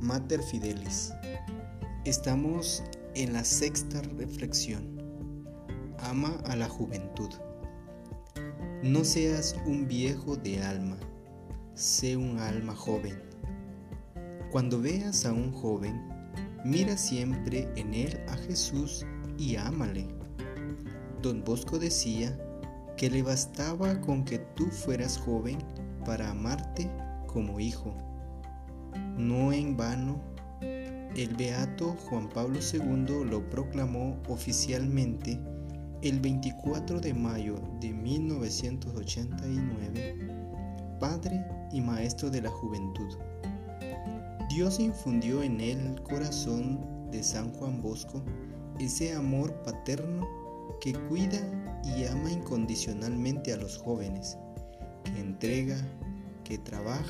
Mater Fidelis. Estamos en la sexta reflexión. Ama a la juventud. No seas un viejo de alma, sé un alma joven. Cuando veas a un joven, mira siempre en él a Jesús y ámale. Don Bosco decía que le bastaba con que tú fueras joven para amarte como hijo. No en vano, el beato Juan Pablo II lo proclamó oficialmente el 24 de mayo de 1989, Padre y Maestro de la Juventud. Dios infundió en él el corazón de San Juan Bosco ese amor paterno que cuida y ama incondicionalmente a los jóvenes, que entrega, que trabaja,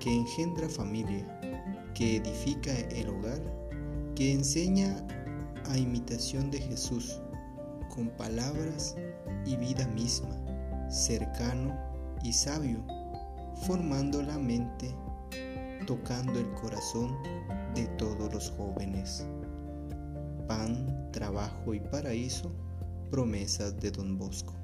que engendra familia, que edifica el hogar, que enseña a imitación de Jesús, con palabras y vida misma, cercano y sabio, formando la mente, tocando el corazón de todos los jóvenes. Pan, trabajo y paraíso, promesas de Don Bosco.